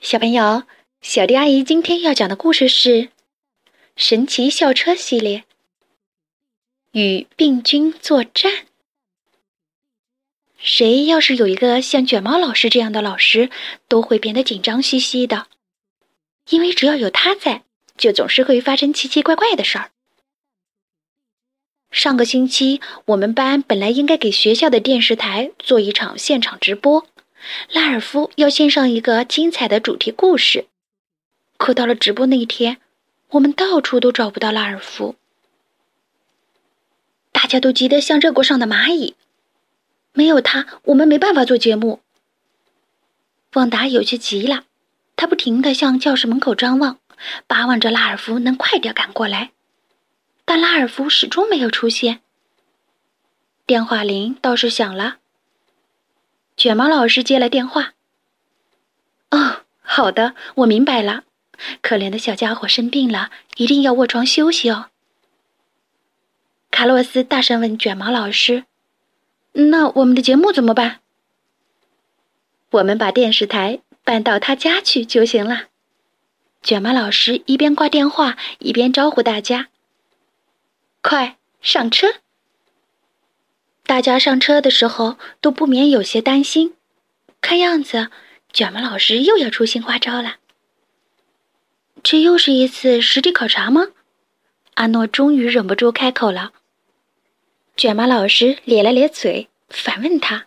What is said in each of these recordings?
小朋友，小迪阿姨今天要讲的故事是《神奇校车系列》与病菌作战。谁要是有一个像卷毛老师这样的老师，都会变得紧张兮兮的，因为只要有他在，就总是会发生奇奇怪怪的事儿。上个星期，我们班本来应该给学校的电视台做一场现场直播。拉尔夫要献上一个精彩的主题故事，可到了直播那一天，我们到处都找不到拉尔夫。大家都急得像热锅上的蚂蚁，没有他，我们没办法做节目。旺达有些急了，他不停地向教室门口张望，巴望着拉尔夫能快点赶过来，但拉尔夫始终没有出现。电话铃倒是响了。卷毛老师接了电话。哦，好的，我明白了。可怜的小家伙生病了，一定要卧床休息哦。卡洛斯大声问卷毛老师：“那我们的节目怎么办？”我们把电视台搬到他家去就行了。卷毛老师一边挂电话，一边招呼大家：“快上车！”大家上车的时候都不免有些担心，看样子卷毛老师又要出新花招了。这又是一次实地考察吗？阿诺终于忍不住开口了。卷毛老师咧了咧嘴，反问他：“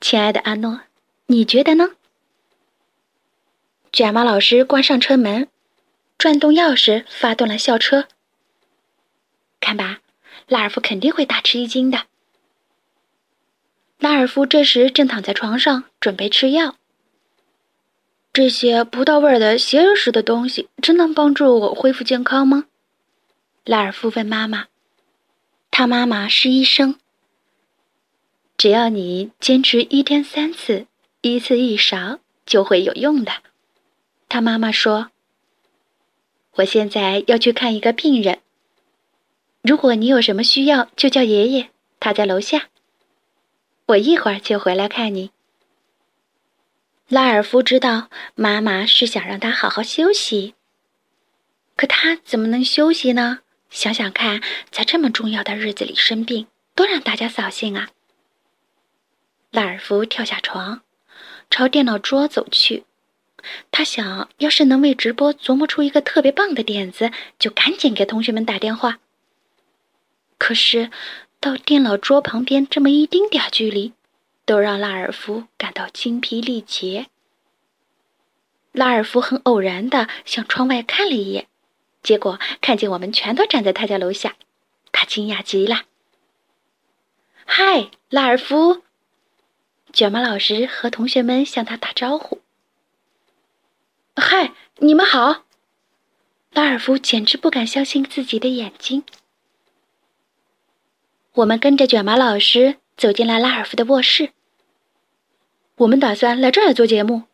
亲爱的阿诺，你觉得呢？”卷毛老师关上车门，转动钥匙，发动了校车。看吧，拉尔夫肯定会大吃一惊的。拉尔夫这时正躺在床上准备吃药。这些不到味儿的邪恶似的东西，真能帮助我恢复健康吗？拉尔夫问妈妈。他妈妈是医生。只要你坚持一天三次，一次一勺，就会有用的。他妈妈说：“我现在要去看一个病人。如果你有什么需要，就叫爷爷，他在楼下。”我一会儿就回来看你。拉尔夫知道妈妈是想让他好好休息，可他怎么能休息呢？想想看，在这么重要的日子里生病，多让大家扫兴啊！拉尔夫跳下床，朝电脑桌走去。他想要是能为直播琢磨出一个特别棒的点子，就赶紧给同学们打电话。可是。到电脑桌旁边这么一丁点儿距离，都让拉尔夫感到精疲力竭。拉尔夫很偶然的向窗外看了一眼，结果看见我们全都站在他家楼下，他惊讶极了。嗨，拉尔夫！卷毛老师和同学们向他打招呼。嗨，你们好！拉尔夫简直不敢相信自己的眼睛。我们跟着卷毛老师走进了拉尔夫的卧室。我们打算来这儿做节目，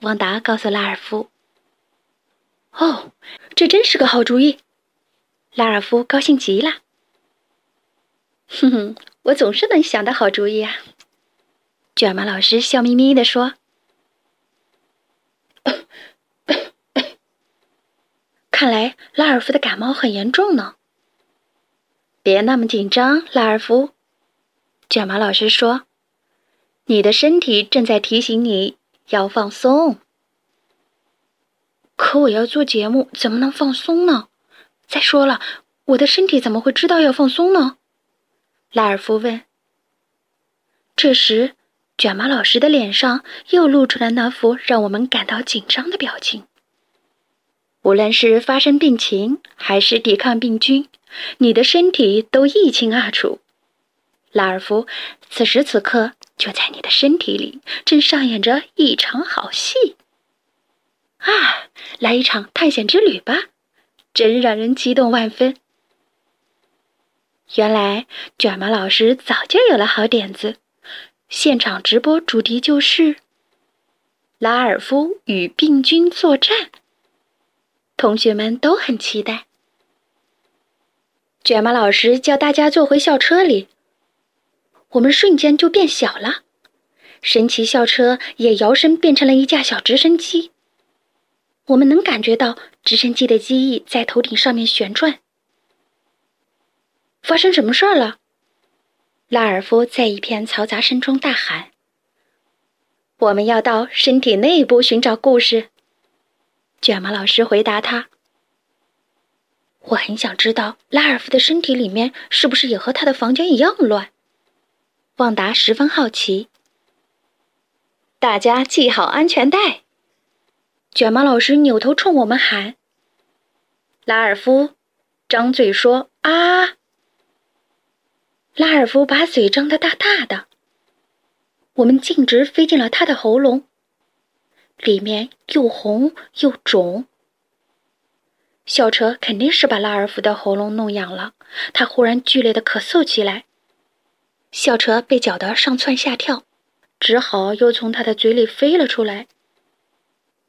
旺达告诉拉尔夫。哦，这真是个好主意！拉尔夫高兴极了。哼哼，我总是能想到好主意啊！卷毛老师笑眯眯地说。看来拉尔夫的感冒很严重呢。别那么紧张，拉尔夫。卷毛老师说：“你的身体正在提醒你要放松。”可我要做节目，怎么能放松呢？再说了，我的身体怎么会知道要放松呢？拉尔夫问。这时，卷毛老师的脸上又露出了那副让我们感到紧张的表情。无论是发生病情，还是抵抗病菌。你的身体都一清二楚，拉尔夫。此时此刻，就在你的身体里正上演着一场好戏。啊，来一场探险之旅吧，真让人激动万分。原来卷毛老师早就有了好点子，现场直播主题就是拉尔夫与病菌作战。同学们都很期待。卷毛老师叫大家坐回校车里，我们瞬间就变小了。神奇校车也摇身变成了一架小直升机。我们能感觉到直升机的机翼在头顶上面旋转。发生什么事儿了？拉尔夫在一片嘈杂声中大喊：“我们要到身体内部寻找故事。”卷毛老师回答他：“我很想知道拉尔夫的身体里面是不是也和他的房间一样乱。”旺达十分好奇。大家系好安全带。卷毛老师扭头冲我们喊：“拉尔夫，张嘴说啊！”拉尔夫把嘴张得大大的，我们径直飞进了他的喉咙，里面又红又肿。校车肯定是把拉尔夫的喉咙弄痒了，他忽然剧烈的咳嗽起来。校车被搅得上蹿下跳，只好又从他的嘴里飞了出来。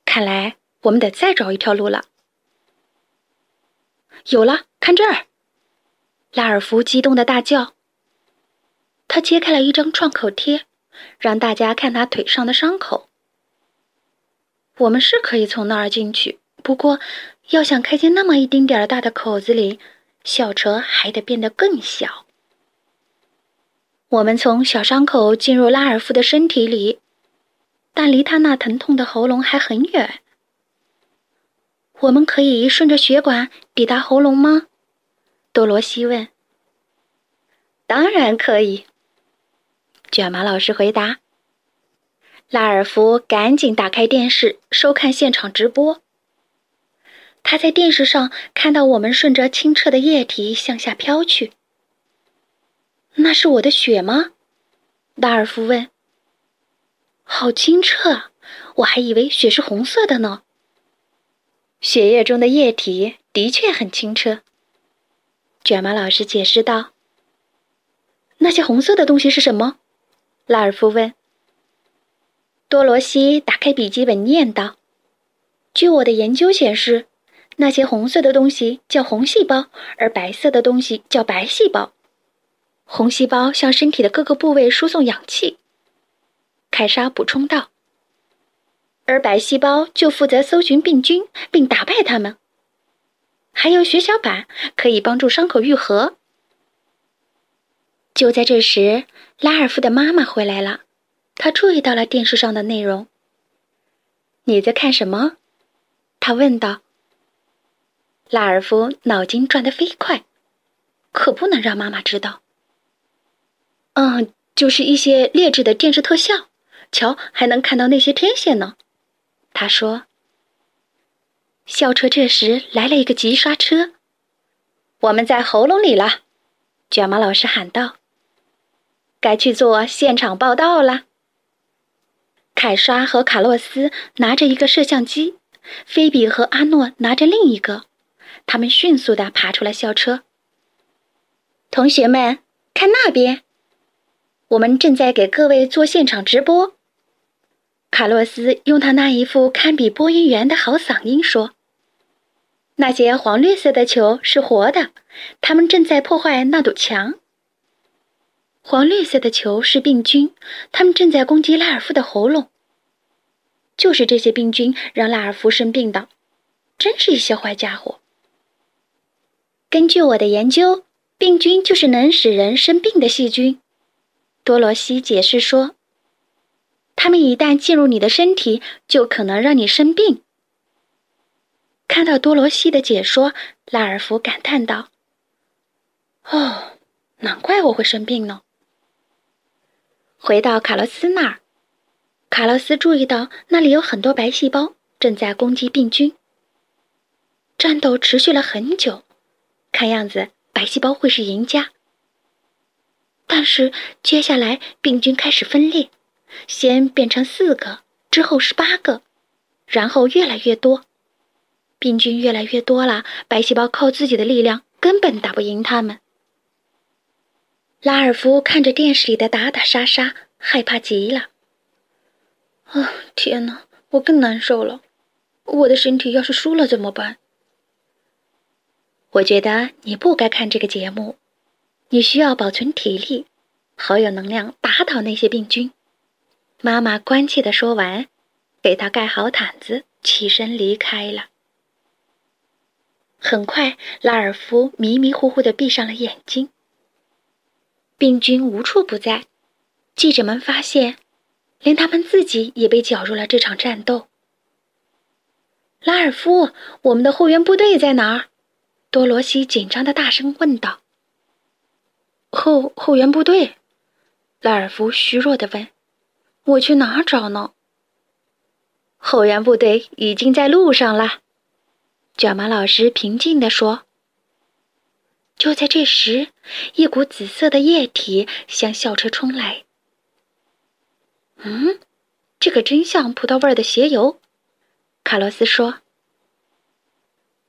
看来我们得再找一条路了。有了，看这儿！拉尔夫激动的大叫。他揭开了一张创口贴，让大家看他腿上的伤口。我们是可以从那儿进去，不过要想开进那么一丁点儿大的口子里，小车还得变得更小。我们从小伤口进入拉尔夫的身体里，但离他那疼痛的喉咙还很远。我们可以顺着血管抵达喉咙吗？多罗西问。当然可以。卷毛老师回答。拉尔夫赶紧打开电视收看现场直播。他在电视上看到我们顺着清澈的液体向下飘去。那是我的血吗？拉尔夫问。好清澈，我还以为血是红色的呢。血液中的液体的确很清澈。卷毛老师解释道。那些红色的东西是什么？拉尔夫问。多罗西打开笔记本念道：“据我的研究显示，那些红色的东西叫红细胞，而白色的东西叫白细胞。”红细胞向身体的各个部位输送氧气，凯莎补充道。而白细胞就负责搜寻病菌并打败它们。还有血小板可以帮助伤口愈合。就在这时，拉尔夫的妈妈回来了，他注意到了电视上的内容。你在看什么？他问道。拉尔夫脑筋转得飞快，可不能让妈妈知道。嗯，就是一些劣质的电视特效。瞧，还能看到那些天线呢。他说。校车这时来了一个急刹车。我们在喉咙里了，卷毛老师喊道。该去做现场报道了。凯莎和卡洛斯拿着一个摄像机，菲比和阿诺拿着另一个。他们迅速地爬出了校车。同学们，看那边。我们正在给各位做现场直播。卡洛斯用他那一副堪比播音员的好嗓音说：“那些黄绿色的球是活的，他们正在破坏那堵墙。黄绿色的球是病菌，他们正在攻击拉尔夫的喉咙。就是这些病菌让拉尔夫生病的，真是一些坏家伙。根据我的研究，病菌就是能使人生病的细菌。”多罗西解释说：“他们一旦进入你的身体，就可能让你生病。”看到多罗西的解说，拉尔夫感叹道：“哦，难怪我会生病呢。”回到卡洛斯那儿，卡洛斯注意到那里有很多白细胞正在攻击病菌。战斗持续了很久，看样子白细胞会是赢家。但是接下来病菌开始分裂，先变成四个，之后是八个，然后越来越多。病菌越来越多了，白细胞靠自己的力量根本打不赢他们。拉尔夫看着电视里的打打杀杀，害怕极了。啊，天哪，我更难受了。我的身体要是输了怎么办？我觉得你不该看这个节目。你需要保存体力，好有能量打倒那些病菌。妈妈关切的说完，给他盖好毯子，起身离开了。很快，拉尔夫迷迷糊糊的闭上了眼睛。病菌无处不在，记者们发现，连他们自己也被搅入了这场战斗。拉尔夫，我们的后援部队在哪儿？多罗西紧张的大声问道。后后援部队，拉尔夫虚弱的问：“我去哪儿找呢？”后援部队已经在路上了，卷毛老师平静的说。就在这时，一股紫色的液体向校车冲来。嗯，这可真像葡萄味的鞋油，卡洛斯说。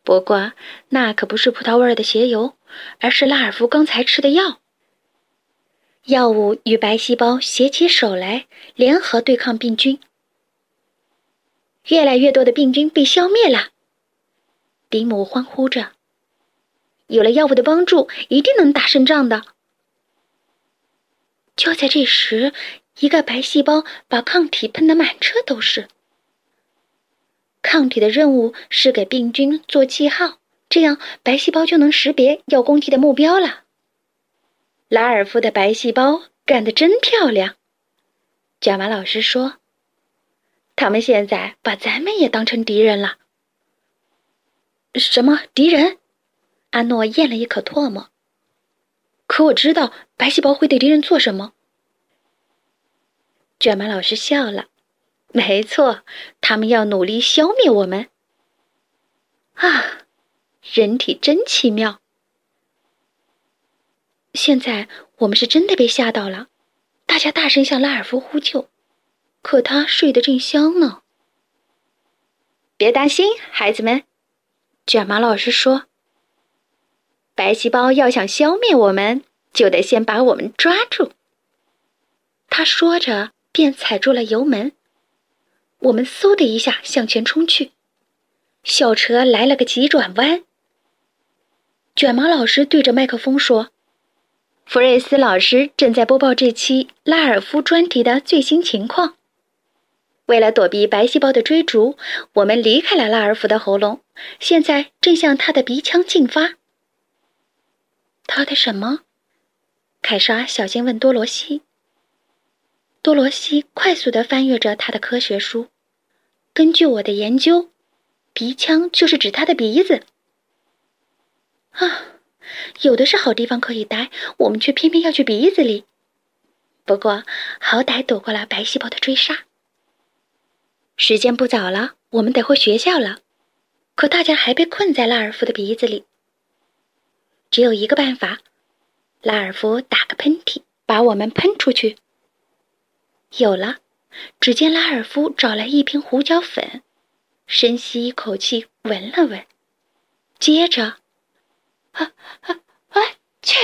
不过，那可不是葡萄味的鞋油，而是拉尔夫刚才吃的药。药物与白细胞携起手来，联合对抗病菌。越来越多的病菌被消灭了，迪姆欢呼着。有了药物的帮助，一定能打胜仗的。就在这时，一个白细胞把抗体喷得满车都是。抗体的任务是给病菌做记号，这样白细胞就能识别要攻击的目标了。拉尔夫的白细胞干得真漂亮，卷毛老师说：“他们现在把咱们也当成敌人了。”什么敌人？阿诺咽了一口唾沫。可我知道白细胞会对敌人做什么。卷毛老师笑了：“没错，他们要努力消灭我们。”啊，人体真奇妙。现在我们是真的被吓到了，大家大声向拉尔夫呼救，可他睡得正香呢。别担心，孩子们，卷毛老师说：“白细胞要想消灭我们，就得先把我们抓住。”他说着，便踩住了油门，我们嗖的一下向前冲去，校车来了个急转弯。卷毛老师对着麦克风说。弗瑞斯老师正在播报这期拉尔夫专题的最新情况。为了躲避白细胞的追逐，我们离开了拉尔夫的喉咙，现在正向他的鼻腔进发。他的什么？凯莎小心问多罗西。多罗西快速地翻阅着他的科学书。根据我的研究，鼻腔就是指他的鼻子。啊。有的是好地方可以待，我们却偏偏要去鼻子里。不过，好歹躲过了白细胞的追杀。时间不早了，我们得回学校了。可大家还被困在拉尔夫的鼻子里。只有一个办法：拉尔夫打个喷嚏，把我们喷出去。有了！只见拉尔夫找来一瓶胡椒粉，深吸一口气，闻了闻，接着。啊啊啊！去！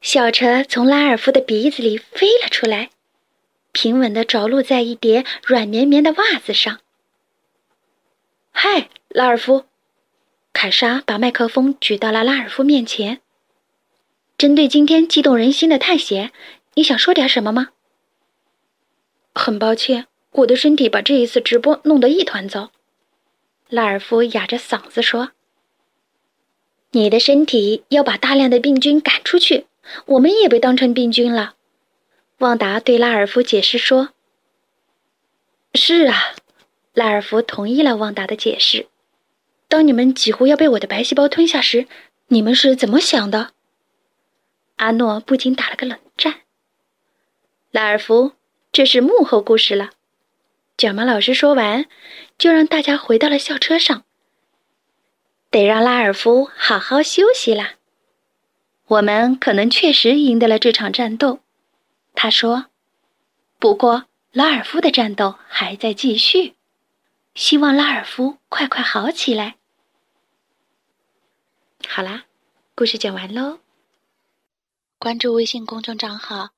小车从拉尔夫的鼻子里飞了出来，平稳的着陆在一叠软绵绵的袜子上。嗨，拉尔夫！凯莎把麦克风举到了拉尔夫面前。针对今天激动人心的探险，你想说点什么吗？很抱歉，我的身体把这一次直播弄得一团糟。拉尔夫哑着嗓子说。你的身体要把大量的病菌赶出去，我们也被当成病菌了。旺达对拉尔夫解释说：“是啊。”拉尔夫同意了旺达的解释。当你们几乎要被我的白细胞吞下时，你们是怎么想的？阿诺不禁打了个冷战。拉尔夫，这是幕后故事了。卷毛老师说完，就让大家回到了校车上。得让拉尔夫好好休息啦。我们可能确实赢得了这场战斗，他说。不过拉尔夫的战斗还在继续，希望拉尔夫快快好起来。好啦，故事讲完喽。关注微信公众账号“